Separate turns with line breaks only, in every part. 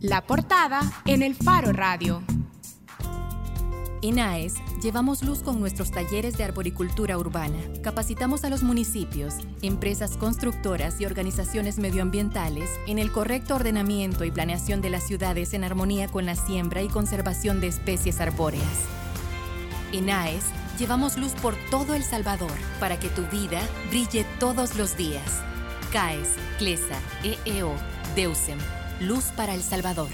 La portada en el Faro Radio.
En AES llevamos luz con nuestros talleres de arboricultura urbana. Capacitamos a los municipios, empresas constructoras y organizaciones medioambientales en el correcto ordenamiento y planeación de las ciudades en armonía con la siembra y conservación de especies arbóreas. En AES llevamos luz por todo El Salvador para que tu vida brille todos los días. CAES, CLESA, EEO, DEUSEM. Luz para El Salvador.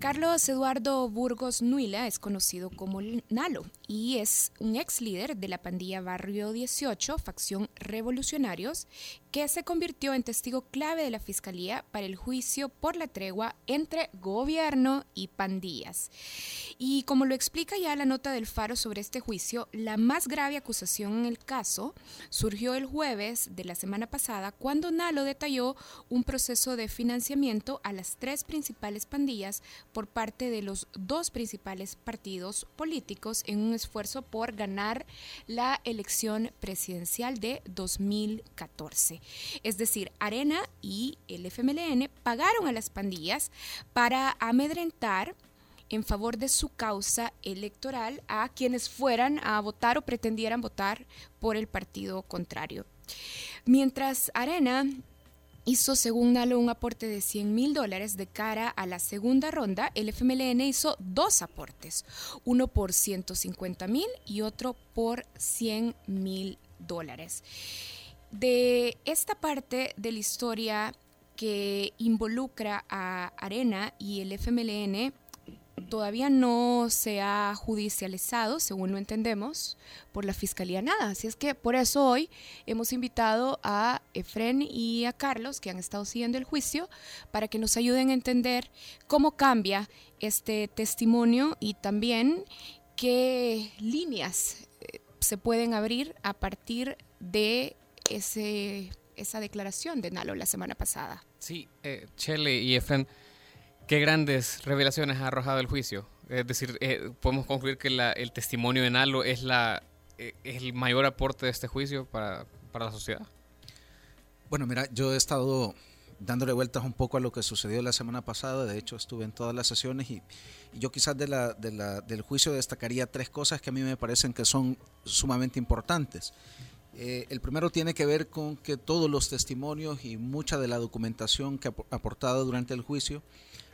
Carlos Eduardo Burgos Nuila es conocido como Nalo y es un ex líder de la pandilla Barrio 18, facción Revolucionarios, que se convirtió en testigo clave de la Fiscalía para el juicio por la tregua entre gobierno y pandillas. Y como lo explica ya la nota del Faro sobre este juicio, la más grave acusación en el caso surgió el jueves de la semana pasada cuando Nalo detalló un proceso de financiamiento a las tres principales pandillas por parte de los dos principales partidos políticos en un esfuerzo por ganar la elección presidencial de 2014. Es decir, Arena y el FMLN pagaron a las pandillas para amedrentar en favor de su causa electoral a quienes fueran a votar o pretendieran votar por el partido contrario. Mientras Arena hizo, según Nalo, un aporte de 100 mil dólares de cara a la segunda ronda. El FMLN hizo dos aportes, uno por 150 mil y otro por 100 mil dólares. De esta parte de la historia que involucra a Arena y el FMLN, todavía no se ha judicializado, según lo entendemos, por la Fiscalía nada. Así es que por eso hoy hemos invitado a Efren y a Carlos, que han estado siguiendo el juicio, para que nos ayuden a entender cómo cambia este testimonio y también qué líneas eh, se pueden abrir a partir de ese, esa declaración de Nalo la semana pasada.
Sí, eh, Chele y Efren ¿Qué grandes revelaciones ha arrojado el juicio? Es decir, eh, podemos concluir que el testimonio de Nalo es, la, eh, es el mayor aporte de este juicio para, la sociedad.
Bueno, mira, yo he estado dándole vueltas un poco a lo que sucedió la semana pasada. De hecho, estuve en todas las sesiones y, yo quizás de la, del juicio destacaría tres cosas que a mí me parecen que son sumamente importantes. Eh, el primero tiene que ver con que todos los testimonios y mucha de la documentación que ha aportado durante el juicio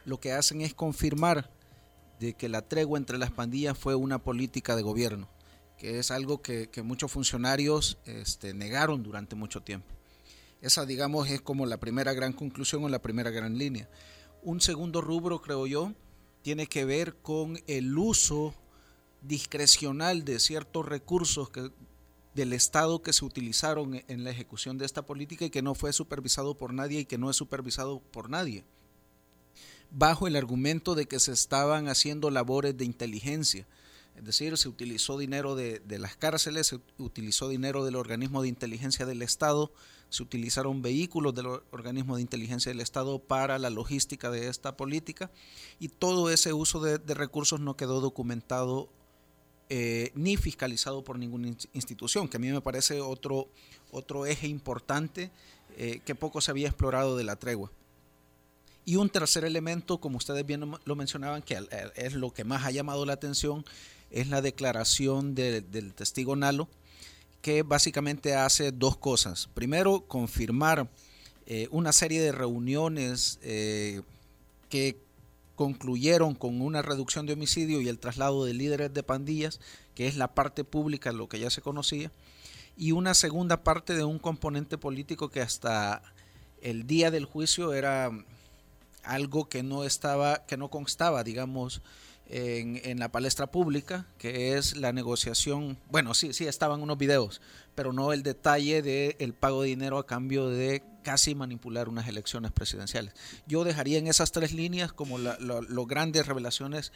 lo que hacen es confirmar de que la tregua entre las pandillas fue una política de gobierno, que es algo que, muchos funcionarios este, negaron durante mucho tiempo. Esa, digamos, es como la primera gran conclusión o la primera gran línea. Un segundo rubro, creo yo, tiene que ver con el uso discrecional de ciertos recursos que, del Estado que se utilizaron en la ejecución de esta política y que no fue supervisado por nadie y que no es supervisado por nadie bajo el argumento de que se estaban haciendo labores de inteligencia. Es decir, se utilizó dinero de, las cárceles, se utilizó dinero del organismo de inteligencia del Estado, se utilizaron vehículos del organismo de inteligencia del Estado para la logística de esta política y todo ese uso de, recursos no quedó documentado eh, ni fiscalizado por ninguna institución, que a mí me parece otro, otro eje importante eh, que poco se había explorado de la tregua. Y un tercer elemento, como ustedes bien lo mencionaban, que es lo que más ha llamado la atención, es la declaración del testigo Nalo, que básicamente hace dos cosas. Primero, confirmar eh, una serie de reuniones que concluyeron con una reducción de homicidio y el traslado de líderes de pandillas, que es la parte pública, lo que ya se conocía, y una segunda parte de un componente político que hasta el día del juicio era algo que no estaba, que no constaba, digamos, en, la palestra pública, que es la negociación, bueno, sí, sí estaban unos videos, pero no el detalle del el pago de dinero a cambio de casi manipular unas elecciones presidenciales. Yo dejaría en esas tres líneas como las grandes revelaciones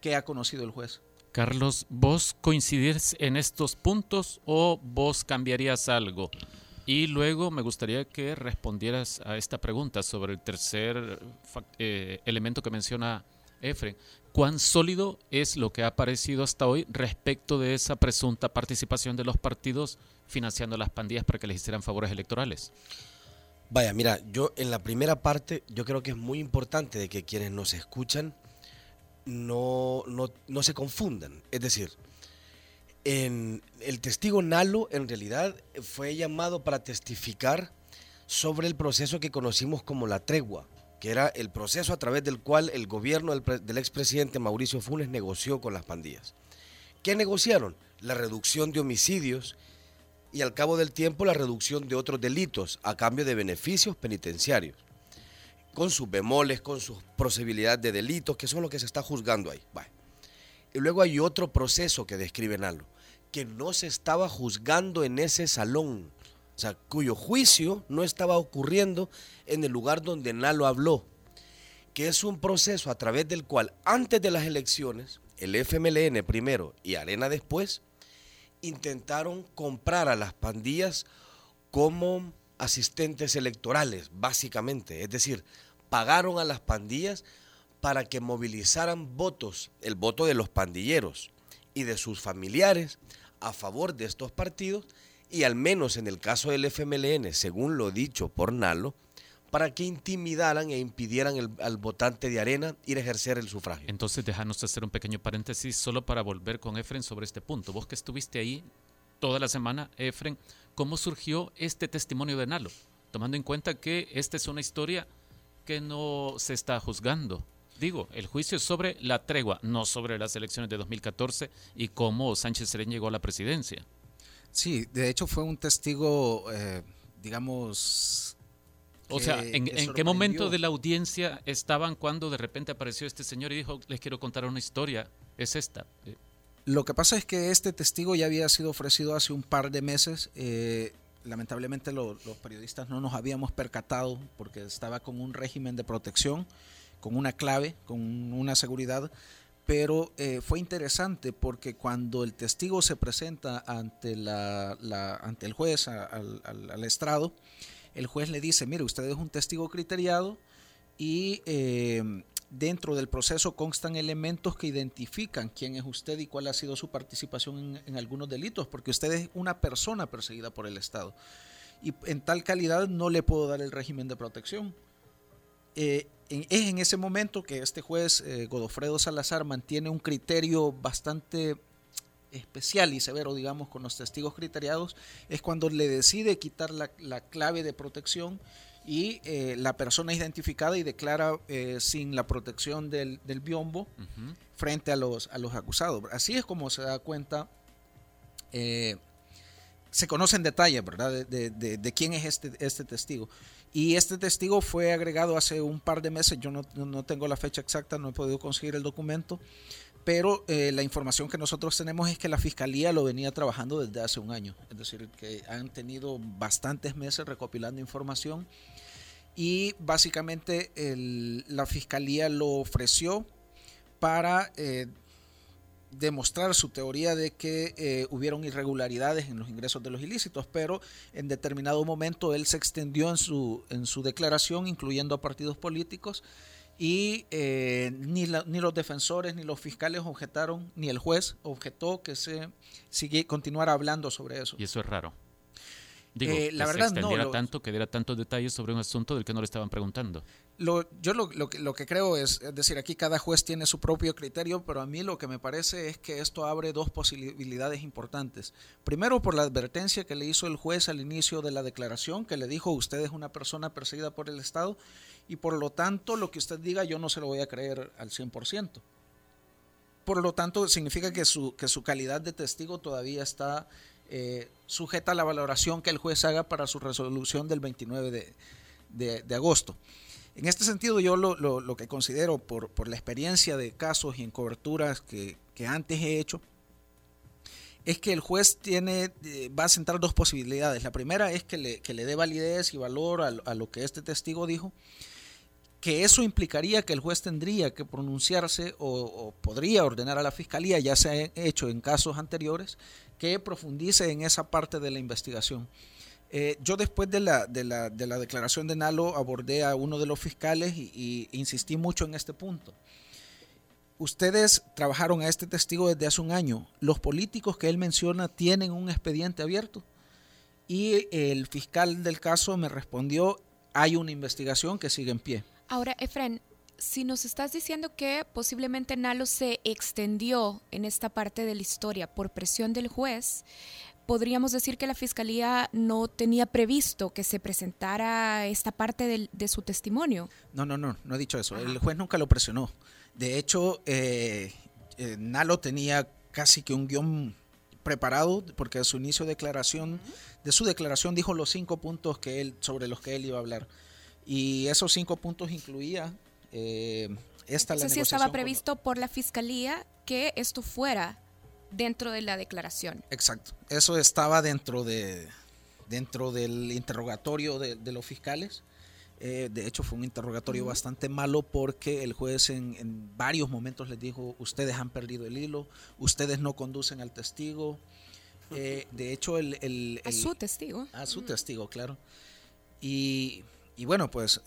que ha conocido el juez.
Carlos, ¿vos coincidís en estos puntos o vos cambiarías algo? Y luego me gustaría que respondieras a esta pregunta sobre el tercer eh, elemento que menciona Efren. ¿Cuán sólido es lo que ha aparecido hasta hoy respecto de esa presunta participación de los partidos financiando las pandillas para que les hicieran favores electorales?
Vaya, mira, yo en la primera parte yo creo que es muy importante de que quienes nos escuchan no, no, no se confundan. Es decir, en el testigo Nalo en realidad fue llamado para testificar sobre el proceso que conocimos como la tregua, que era el proceso a través del cual el gobierno del, del expresidente Mauricio Funes negoció con las pandillas. ¿Qué negociaron? La reducción de homicidios y al cabo del tiempo la reducción de otros delitos a cambio de beneficios penitenciarios, con sus bemoles, con sus posibilidades de delitos, que son lo que se está juzgando ahí. Y luego hay otro proceso que describe Nalo, que no se estaba juzgando en ese salón, o sea, cuyo juicio no estaba ocurriendo en el lugar donde Nalo habló, que es un proceso a través del cual antes de las elecciones, el FMLN primero y Arena después, intentaron comprar a las pandillas como asistentes electorales, básicamente. Es decir, pagaron a las pandillas para que movilizaran votos, el voto de los pandilleros y de sus familiares a favor de estos partidos y al menos en el caso del FMLN, según lo dicho por Nalo, para que intimidaran e impidieran al votante de Arena ir a ejercer el sufragio.
Entonces, déjanos hacer un pequeño paréntesis solo para volver con Efren sobre este punto. Vos que estuviste ahí toda la semana, Efren, ¿cómo surgió este testimonio de Nalo? Tomando en cuenta que esta es una historia que no se está juzgando. Digo, el juicio es sobre la tregua, no sobre las elecciones de 2014 y cómo Sánchez Serén llegó a la presidencia.
Sí, de hecho fue un testigo, eh, digamos...
O sea, ¿en, qué momento de la audiencia estaban cuando de repente apareció este señor y dijo, les quiero contar una historia? Es esta.
Lo que pasa es que este testigo ya había sido ofrecido hace un par de meses. Eh, lamentablemente los periodistas no nos habíamos percatado porque estaba con un régimen de protección, con una clave, con una seguridad pero eh, fue interesante porque cuando el testigo se presenta ante, la, ante el juez, al, estrado, el juez le dice, mire, usted es un testigo criteriado y eh, dentro del proceso constan elementos que identifican quién es usted y cuál ha sido su participación en, algunos delitos, porque usted es una persona perseguida por el Estado. Y en tal calidad no le puedo dar el régimen de protección. Eh, es en ese momento que este juez eh, Godofredo Salazar mantiene un criterio bastante especial y severo, digamos, con los testigos criteriados, es cuando le decide quitar la, clave de protección y eh, la persona identificada y declara eh, sin la protección del, biombo frente a los, a los acusados. Así es como se da cuenta, se conoce en detalle, ¿verdad?, de, de, quién es este, este testigo. Y este testigo fue agregado hace un par de meses, yo no, tengo la fecha exacta, no he podido conseguir el documento, pero eh, la información que nosotros tenemos es que la fiscalía lo venía trabajando desde hace un año, es decir, que han tenido bastantes meses recopilando información y básicamente la fiscalía lo ofreció para eh, demostrar su teoría de que eh, hubieron irregularidades en los ingresos de los ilícitos, pero en determinado momento él se extendió en su, en su declaración, incluyendo a partidos políticos, y eh, ni, ni los defensores ni los fiscales objetaron, ni el juez objetó que se sigue, continuara hablando sobre eso.
Y eso es raro. Digo, eh, la verdad se extendiera tanto, que diera tantos detalles sobre un asunto del que no le estaban preguntando.
Lo, yo lo, que, creo es, es decir, aquí cada juez tiene su propio criterio, pero a mí lo que me parece es que esto abre dos posibilidades importantes. Primero, por la advertencia que le hizo el juez al inicio de la declaración, que le dijo, usted es una persona perseguida por el Estado, y por lo tanto, lo que usted diga yo no se lo voy a creer al 100%. Por lo tanto, significa que su, que su calidad de testigo todavía está eh, sujeta a la valoración que el juez haga para su resolución del 29 de, agosto. En este sentido, yo lo, que considero por, la experiencia de casos y en coberturas que, antes he hecho, es que el juez tiene, eh, va a sentar dos posibilidades. La primera es que le, dé validez y valor a, lo que este testigo dijo, que eso implicaría que el juez tendría que pronunciarse o, o, podría ordenar a la fiscalía, ya se ha hecho en casos anteriores, que profundice en esa parte de la investigación. Eh, yo después de la, de, la, de la, declaración de Nalo abordé a uno de los fiscales y, insistí mucho en este punto. Ustedes trabajaron a este testigo desde hace un año. Los políticos que él menciona tienen un expediente abierto. Y el fiscal del caso me respondió, hay una investigación que sigue en pie.
Ahora, Efren, si nos estás diciendo que posiblemente Nalo se extendió en esta parte de la historia por presión del juez, podríamos decir que la fiscalía no tenía previsto que se presentara esta parte de, su testimonio.
No, no, no, no he dicho eso. El juez nunca lo presionó. De hecho, eh, eh, Nalo tenía casi que un guion preparado porque de su inicio de declaración, de su declaración dijo los cinco puntos que él, sobre los que él iba a hablar. Y esos cinco puntos incluía eh, esta la
si estaba previsto por la fiscalía que esto fuera dentro de la declaración.
Exacto. Eso estaba dentro de dentro del interrogatorio de, los fiscales. Eh, de hecho, fue un interrogatorio bastante malo porque el juez en, varios momentos les dijo, ustedes han perdido el hilo, ustedes no conducen al testigo. Eh, de hecho, el,
A su testigo.
A su testigo, claro. Y, y bueno, pues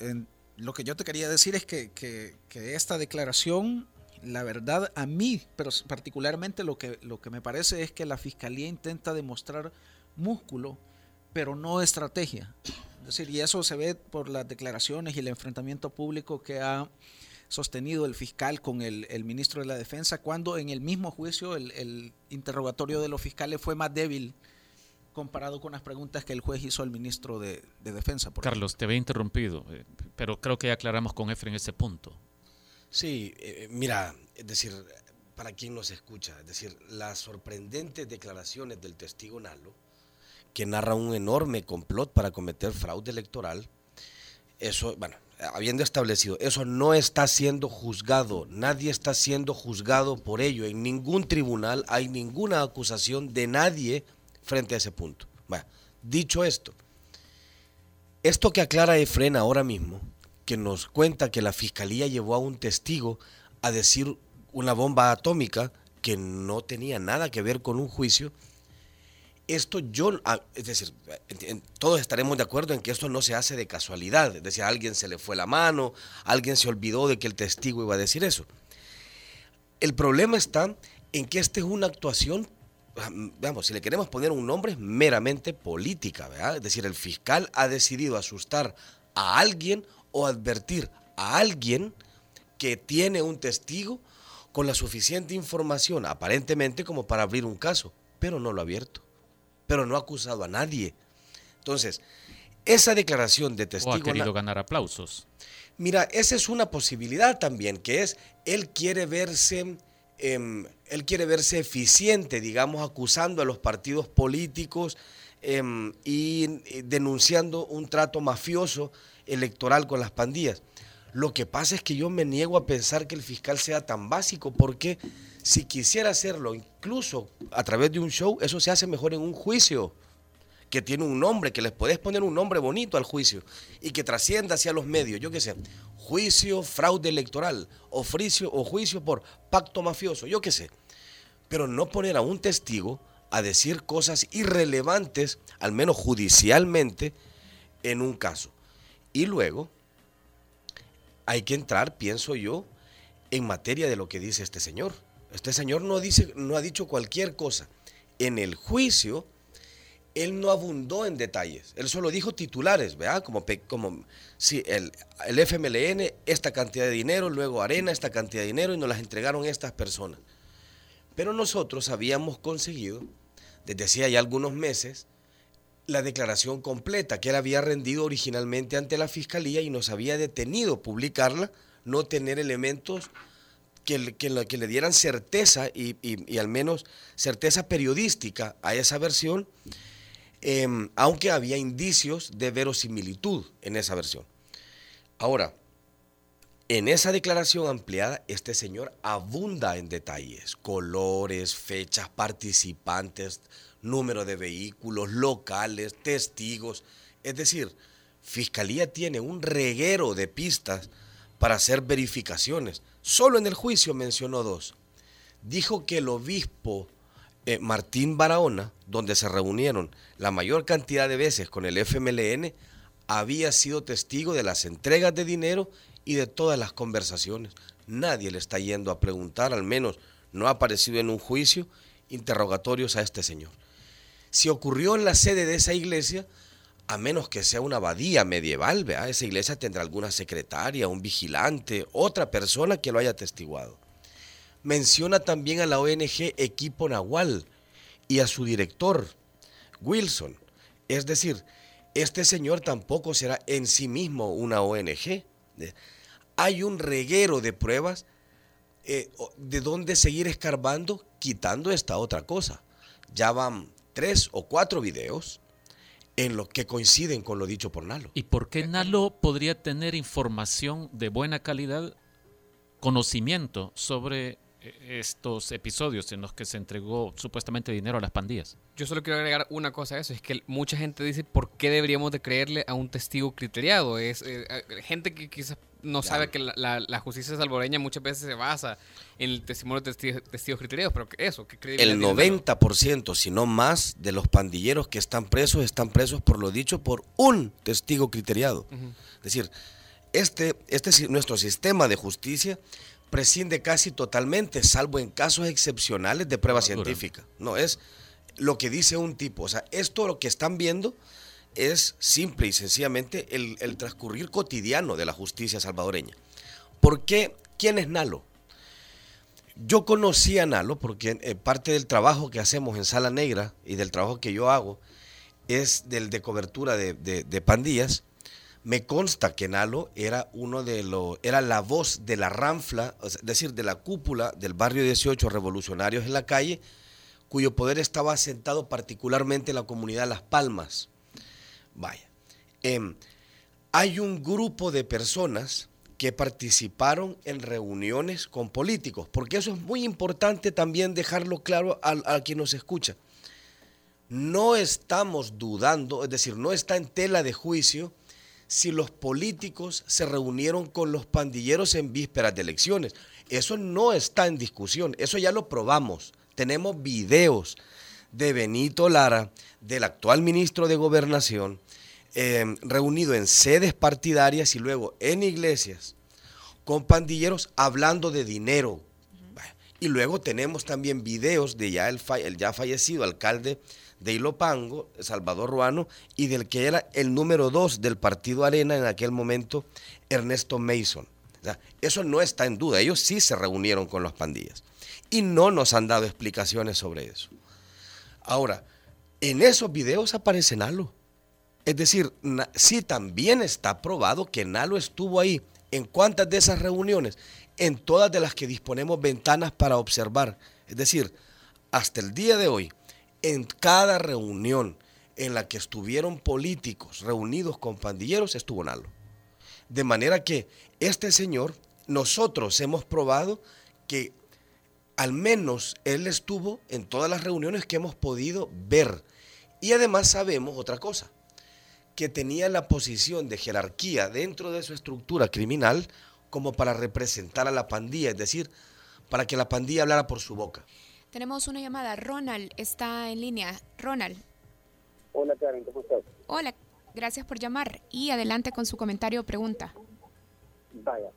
lo que yo te quería decir es que, que, que, esta declaración, la verdad, a mí, pero particularmente lo que, lo que me parece es que la fiscalía intenta demostrar músculo, pero no estrategia. Es decir, y eso se ve por las declaraciones y el enfrentamiento público que ha sostenido el fiscal con el, el ministro de la Defensa, cuando en el mismo juicio el, el interrogatorio de los fiscales fue más débil comparado con las preguntas que el juez hizo al ministro de, Defensa.
Carlos, te había interrumpido, eh, pero creo que aclaramos con Efren ese punto.
Sí, eh, mira, es decir, para quien nos escucha, es decir, las sorprendentes declaraciones del testigo Nalo, que narra un enorme complot para cometer fraude electoral, eso, bueno, habiendo establecido, eso no está siendo juzgado, nadie está siendo juzgado por ello, en ningún tribunal hay ninguna acusación de nadie frente a ese punto. Bueno, dicho esto, esto que aclara Efren ahora mismo, que nos cuenta que la fiscalía llevó a un testigo a decir una bomba atómica que no tenía nada que ver con un juicio, esto yo, ah, es decir, todos estaremos de acuerdo en que esto no se hace de casualidad, es decir, alguien se le fue la mano, alguien se olvidó de que el testigo iba a decir eso. El problema está en que esta es una actuación vamos, si le queremos poner un nombre, meramente política. Es decir, el fiscal ha decidido asustar a alguien o advertir a alguien que tiene un testigo con la suficiente información, aparentemente como para abrir un caso, pero no lo ha abierto, pero no ha acusado a nadie. Entonces, esa declaración de testigo... O
ha querido ganar aplausos.
Mira, esa es una posibilidad también, que es, él quiere verse Em, él quiere verse eficiente, digamos, acusando a los partidos políticos em, y, denunciando un trato mafioso electoral con las pandillas. Lo que pasa es que yo me niego a pensar que el fiscal sea tan básico, porque si quisiera hacerlo incluso a través de un show, eso se hace mejor en un juicio que tiene un nombre, que les podés poner un nombre bonito al juicio y que trascienda hacia los medios, yo qué sé, juicio, fraude electoral, o, o juicio por pacto mafioso, yo qué sé. Pero no poner a un testigo a decir cosas irrelevantes, al menos judicialmente, en un caso. Y luego hay que entrar, pienso yo, en materia de lo que dice este señor. Este señor no, dice, no ha dicho cualquier cosa. En el juicio él no abundó en detalles, él solo dijo titulares, ¿verdad? Como, como sí, el, el FMLN, esta cantidad de dinero, luego Arena, esta cantidad de dinero, y nos las entregaron estas personas. Pero nosotros habíamos conseguido, desde hacía ya algunos meses, la declaración completa que él había rendido originalmente ante la fiscalía y nos había detenido publicarla, no tener elementos que, que, que le dieran certeza y, y al menos certeza periodística a esa versión Em, aunque había indicios de verosimilitud en esa versión. Ahora, en esa declaración ampliada, este señor abunda en detalles, colores, fechas, participantes, número de vehículos, locales, testigos. Es decir, Fiscalía tiene un reguero de pistas para hacer verificaciones. Solo en el juicio mencionó dos. Dijo que el obispo eh, Martín Barahona, donde se reunieron la mayor cantidad de veces con el FMLN, había sido testigo de las entregas de dinero y de todas las conversaciones. Nadie le está yendo a preguntar, al menos no ha aparecido en un juicio, interrogatorios a este señor. Si ocurrió en la sede de esa iglesia, a menos que sea una abadía medieval, esa iglesia tendrá alguna secretaria, un vigilante, otra persona que lo haya atestiguado. Menciona también a la ONG Equipo Nahual y a su director, Wilson. Es decir, este señor tampoco será en sí mismo una ONG. Hay un reguero de pruebas eh, de dónde seguir escarbando, quitando esta otra cosa. Ya van tres o cuatro videos en los que coinciden con lo dicho por Nalo.
¿Y por qué Nalo podría tener información de buena calidad, conocimiento sobre estos episodios en los que se entregó supuestamente dinero a las pandillas.
Yo solo quiero agregar una cosa a eso, es que mucha gente dice por qué deberíamos de creerle a un testigo criteriado. Es eh, gente que quizás no sabe que la, justicia salvadoreña muchas veces se basa en el testimonio de testigos, criteriados, pero eso, ¿qué
El 90%, si no más, de los pandilleros que están presos están presos por lo dicho por un testigo criteriado. Es decir, este, este nuestro sistema de justicia prescinde casi totalmente, salvo en casos excepcionales de prueba científica. No, es lo que dice un tipo. O sea, esto lo que están viendo es simple y sencillamente el, transcurrir cotidiano de la justicia salvadoreña. ¿Por qué? ¿Quién es Nalo? Yo conocí a Nalo porque eh, parte del trabajo que hacemos en Sala Negra y del trabajo que yo hago es del de cobertura de, de pandillas me consta que Nalo era uno de los, era la voz de la ranfla, es decir, de la cúpula del barrio 18 revolucionarios en la calle, cuyo poder estaba asentado particularmente en la comunidad Las Palmas. Vaya. Em, hay un grupo de personas que participaron en reuniones con políticos, porque eso es muy importante también dejarlo claro a, a quien nos escucha. No estamos dudando, es decir, no está en tela de juicio si los políticos se reunieron con los pandilleros en vísperas de elecciones. Eso no está en discusión, eso ya lo probamos. Tenemos videos de Benito Lara, del actual ministro de Gobernación, em, reunido en sedes partidarias y luego en iglesias con pandilleros hablando de dinero. Y luego tenemos también videos de ya el, el ya fallecido alcalde de Ilopango, Salvador Ruano, y del que era el número dos del partido Arena en aquel momento, Ernesto Mason. eso no está en duda, ellos sí se reunieron con las pandillas y no nos han dado explicaciones sobre eso. Ahora, en esos videos aparece Nalo. Es decir, sí también está probado que Nalo estuvo ahí. ¿En cuántas de esas reuniones? En todas de las que disponemos ventanas para observar. Es decir, hasta el día de hoy, en cada reunión en la que estuvieron políticos reunidos con pandilleros estuvo Nalo. De manera que este señor, nosotros hemos probado que al menos él estuvo en todas las reuniones que hemos podido ver. Y además sabemos otra cosa, que tenía la posición de jerarquía dentro de su estructura criminal como para representar a la pandilla, es decir, para que la pandilla hablara por su boca.
Tenemos una llamada. Ronald está en línea. Ronald.
Hola Karen, ¿cómo estás?
Hola, gracias por llamar y adelante con su comentario o pregunta.
Vaya,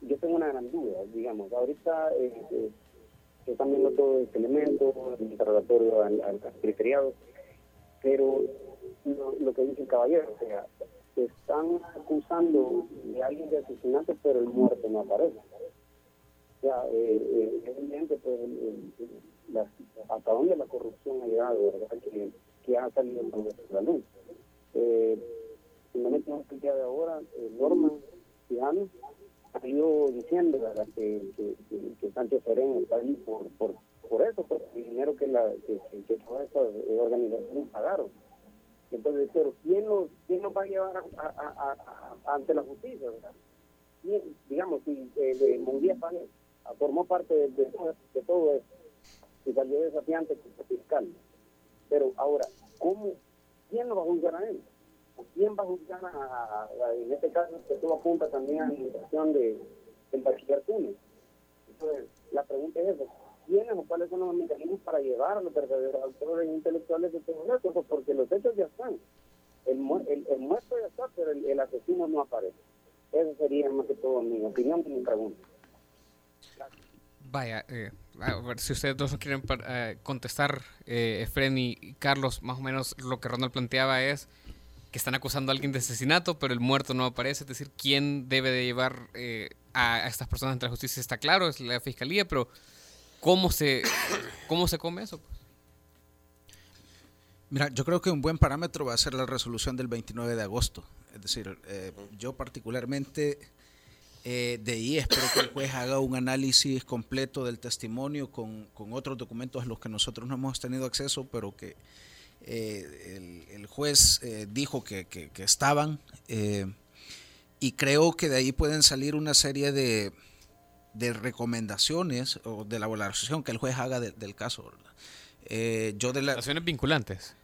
yo tengo una gran duda, digamos, ahorita eh, eh, están viendo todo este elemento, el interrogatorio al, al pero lo, que dice el caballero, o sea, se están acusando de alguien de asesinato, pero el muerto no aparece sea, eh, eh, es evidente pues, hasta dónde la corrupción ha llegado, ¿verdad? Que, que ha salido de la luz. Eh, finalmente, en el día de ahora, eh, Norma Ciudadano ha ido diciendo ¿verdad? Que, que, que, Sánchez Serén está ahí por, por, por eso, por el dinero que, la, que, que todas estas organizaciones pagaron. Entonces, pero ¿quién nos, quién nos va a llevar a, a, a, ante la justicia? ¿verdad? digamos, si eh, Mundial paga formó parte de, de, todo esto y salió desafiante como fiscal. Pero ahora, ¿cómo, ¿quién lo va a juzgar a él? ¿Quién va a juzgar a, en este caso, que todo apunta también a la administración de, del bachiller Túnez? Entonces, la pregunta es esa. ¿Quiénes o cuáles son los mecanismos para llevar a los verdaderos autores intelectuales de todo esto? Pues porque los hechos ya están. El, el, el muerto ya está, pero el, el asesino no aparece. Esa sería más que todo mi opinión y mi pregunta.
Vaya, eh, a ver si ustedes dos quieren eh, contestar, eh, Efren y Carlos, más o menos lo que Ronald planteaba es que están acusando a alguien de asesinato, pero el muerto no aparece. Es decir, quién debe de llevar eh, a, estas personas ante la justicia está claro, es la fiscalía, pero ¿cómo se, cómo se come eso?
Mira, yo creo que un buen parámetro va a ser la resolución del 29 de agosto. Es decir, eh, yo particularmente eh, de ahí espero que el juez haga un análisis completo del testimonio con, con, otros documentos a los que nosotros no hemos tenido acceso, pero que eh, el, juez eh, dijo que, que, estaban. y creo que de ahí pueden salir una serie de, de recomendaciones o de la valoración que el juez haga del caso.
yo de las vinculantes.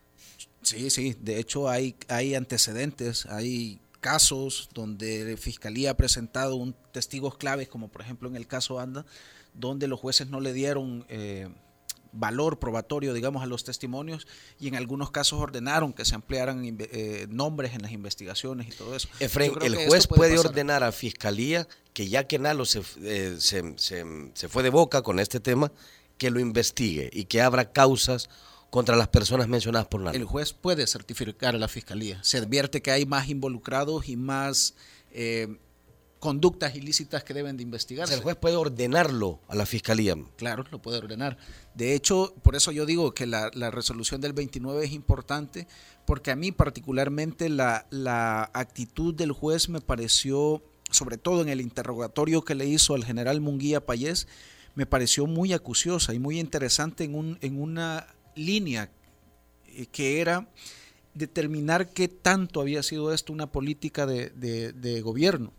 Sí, sí. De hecho, hay, hay antecedentes, hay casos donde la Fiscalía ha presentado un testigos claves, como por ejemplo en el caso Anda, donde los jueces no le dieron eh, valor probatorio, digamos, a los testimonios y en algunos casos ordenaron que se ampliaran eh, nombres en las investigaciones y todo eso.
Efraín, el juez puede, ordenar a Fiscalía que ya que Nalo se, eh, se, se, se fue de boca con este tema, que lo investigue y que abra causas contra las personas mencionadas por Nalo.
El juez puede certificar a la fiscalía. Se advierte que hay más involucrados y más eh, conductas ilícitas que deben de investigarse.
el juez puede ordenarlo a la fiscalía.
Claro, lo puede ordenar. De hecho, por eso yo digo que la, resolución del 29 es importante, porque a mí particularmente la, la actitud del juez me pareció, sobre todo en el interrogatorio que le hizo al general Munguía Payés, me pareció muy acuciosa y muy interesante en, un, en una línea eh, que era determinar qué tanto había sido esto una política de, gobierno.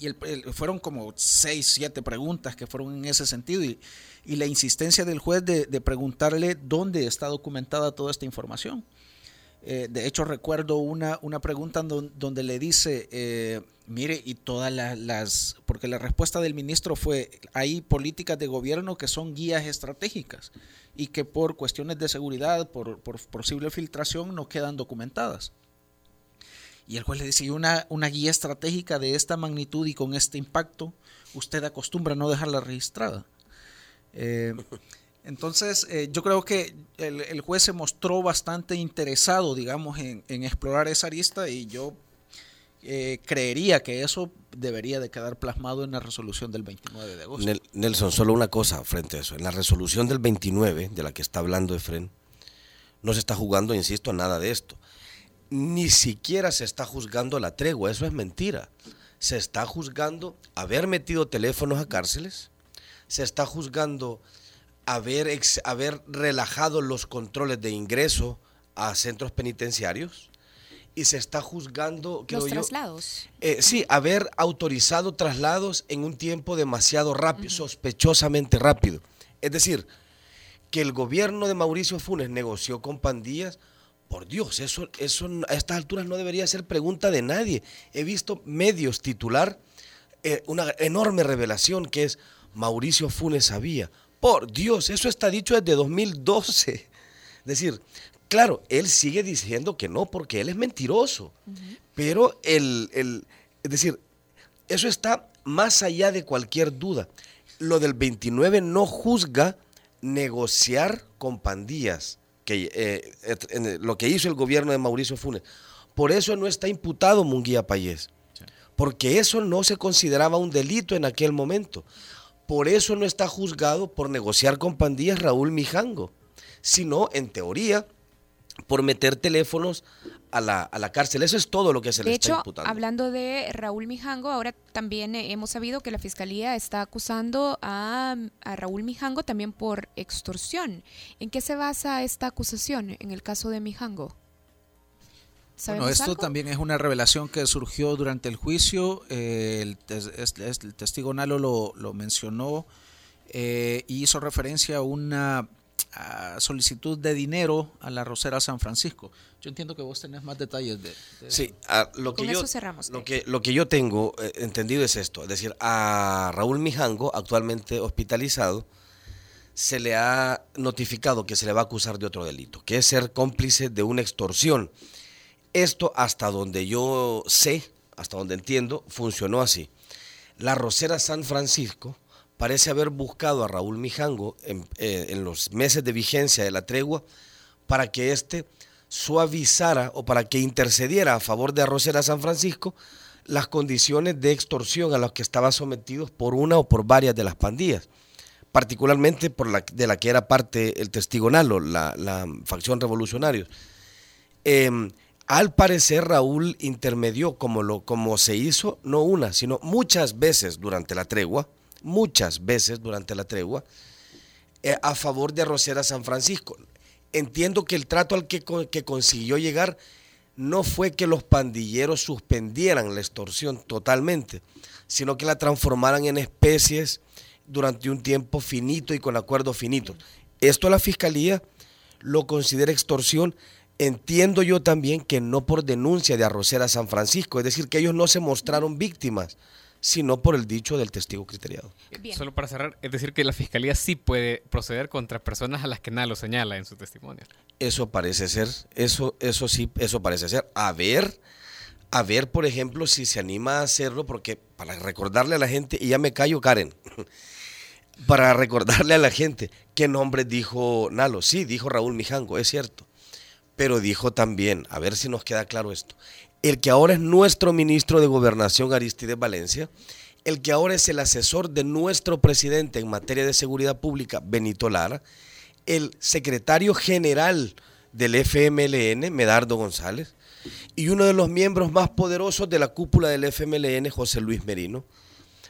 Y fueron como seis, siete preguntas que fueron en ese sentido y, la insistencia del juez de, preguntarle dónde está documentada toda esta información. Eh, de hecho, recuerdo una, una pregunta donde, le dice, eh, mire, y todas las, porque la respuesta del ministro fue, hay políticas de gobierno que son guías estratégicas y que por cuestiones de seguridad, por, posible filtración, no quedan documentadas. Y el juez le dice, una, una guía estratégica de esta magnitud y con este impacto, usted acostumbra no dejarla registrada. Eh, entonces, eh, yo creo que el, juez se mostró bastante interesado, digamos, en, explorar esa arista y yo eh, creería que eso debería de quedar plasmado en la resolución del 29 de agosto.
Nelson, solo una cosa frente a eso. En la resolución del 29, de la que está hablando Efren, no se está jugando, insisto, a nada de esto. Ni siquiera se está juzgando la tregua, eso es mentira. Se está juzgando haber metido teléfonos a cárceles, se está juzgando haber, haber relajado los controles de ingreso a centros penitenciarios y se está juzgando
los traslados.
Eh, sí, haber autorizado traslados en un tiempo demasiado rápido, sospechosamente rápido. Es decir, que el gobierno de Mauricio Funes negoció con pandillas, por Dios, eso, eso a estas alturas no debería ser pregunta de nadie. He visto medios titular eh, una enorme revelación que es Mauricio Funes sabía, por Dios, eso está dicho desde 2012. Es decir, claro, él sigue diciendo que no porque él es mentiroso. Pero el, el, es decir, eso está más allá de cualquier duda. Lo del 29 no juzga negociar con pandillas, que, eh, lo que hizo el gobierno de Mauricio Funes. Por eso no está imputado Munguía Payés, porque eso no se consideraba un delito en aquel momento. Por eso no está juzgado por negociar con pandillas Raúl Mijango, sino, en teoría, por meter teléfonos a la, a la, cárcel. Eso es todo lo que se le está imputando.
Hablando de Raúl Mijango, ahora también hemos sabido que la Fiscalía está acusando a, a, Raúl Mijango también por extorsión. ¿En qué se basa esta acusación en el caso de Mijango?
Bueno, esto también es una revelación que surgió durante el juicio. Eh, el, testigo Nalo lo, mencionó eh, y hizo referencia a una solicitud de dinero a la Rosera San Francisco. Yo entiendo que vos tenés más detalles de,
Sí, lo, que yo, lo, que, lo que yo tengo eh, entendido es esto. Es decir, a Raúl Mijango, actualmente hospitalizado, se le ha notificado que se le va a acusar de otro delito, que es ser cómplice de una extorsión. Esto, hasta donde yo sé, hasta donde entiendo, funcionó así. La Rosera San Francisco parece haber buscado a Raúl Mijango en, eh, los meses de vigencia de la tregua para que éste suavizara o para que intercediera a favor de Arrocera San Francisco las condiciones de extorsión a las que estaban sometidos por una o por varias de las pandillas, particularmente por la de la que era parte el testigo Nalo, la, facción revolucionarios. Em, al parecer Raúl intermedió como, lo, como se hizo, no una, sino muchas veces durante la tregua, muchas veces durante la tregua, eh, a favor de Arrocera San Francisco. Entiendo que el trato al que, que consiguió llegar no fue que los pandilleros suspendieran la extorsión totalmente, sino que la transformaran en especies durante un tiempo finito y con acuerdo finito. Esto la fiscalía lo considera extorsión. Entiendo yo también que no por denuncia de Arrocera San Francisco, es decir, que ellos no se mostraron víctimas, sino por el dicho del testigo criteriado.
Solo para cerrar, es decir, que la fiscalía sí puede proceder contra personas a las que nada lo señala en su testimonio.
Eso parece ser, eso, eso sí, eso parece ser. A ver, a ver, por ejemplo, si se anima a hacerlo, porque para recordarle a la gente, y ya me callo, Karen, para recordarle a la gente qué nombre dijo Nalo. Sí, dijo Raúl Mijango, es cierto. Pero dijo también, a ver si nos queda claro esto, el que ahora es nuestro ministro de Gobernación, Aristides Valencia, el que ahora es el asesor de nuestro presidente en materia de seguridad pública, Benito Lara, el secretario general del FMLN, Medardo González, y uno de los miembros más poderosos de la cúpula del FMLN, José Luis Merino.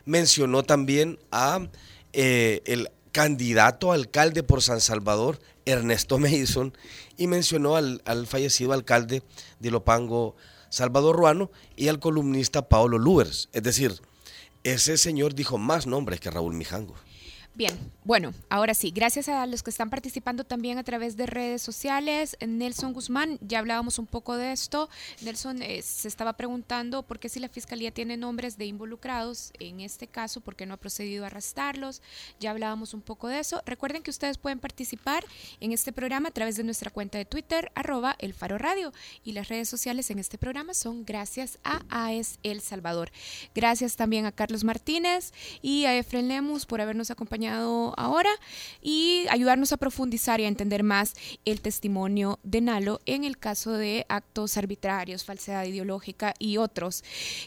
Mencionó también a eh, el candidato alcalde por San Salvador, Ernesto Mason, y mencionó al, al fallecido alcalde de Lopango, Salvador Ruano y al columnista Paolo Luers. Es decir, ese señor dijo más nombres que Raúl Mijango.
Bien, bueno, ahora sí, gracias a los que están participando también a través de redes sociales. Nelson Guzmán, ya hablábamos un poco de esto. Nelson eh, se estaba preguntando por qué si la fiscalía tiene nombres de involucrados, en este caso, por qué no ha procedido a arrestarlos. Ya hablábamos un poco de eso. Recuerden que ustedes pueden participar en este programa a través de nuestra cuenta de Twitter, arroba el Faro Radio. Y las redes sociales en este programa son gracias a AES El Salvador. Gracias también a Carlos Martínez y a Efren Lemus por habernos ahora y ayudarnos a profundizar y a entender más el testimonio de Nalo en el caso de actos arbitrarios, falsedad ideológica y otros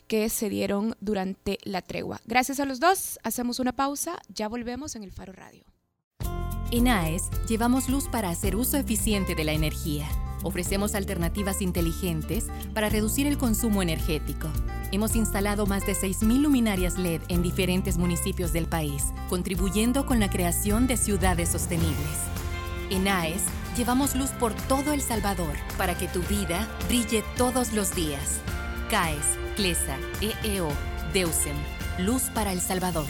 que se dieron durante la tregua. Gracias a los dos, hacemos una pausa, ya volvemos en el Faro Radio.
En AES llevamos luz para hacer uso eficiente de la energía. Ofrecemos alternativas inteligentes para reducir el consumo energético. Hemos instalado más de 6.000 luminarias LED en diferentes municipios del país, contribuyendo con la creación de ciudades sostenibles. En AES llevamos luz por todo El Salvador para que tu vida brille todos los días. CAES, CLESA, EEO, DEUSEM, Luz para El Salvador.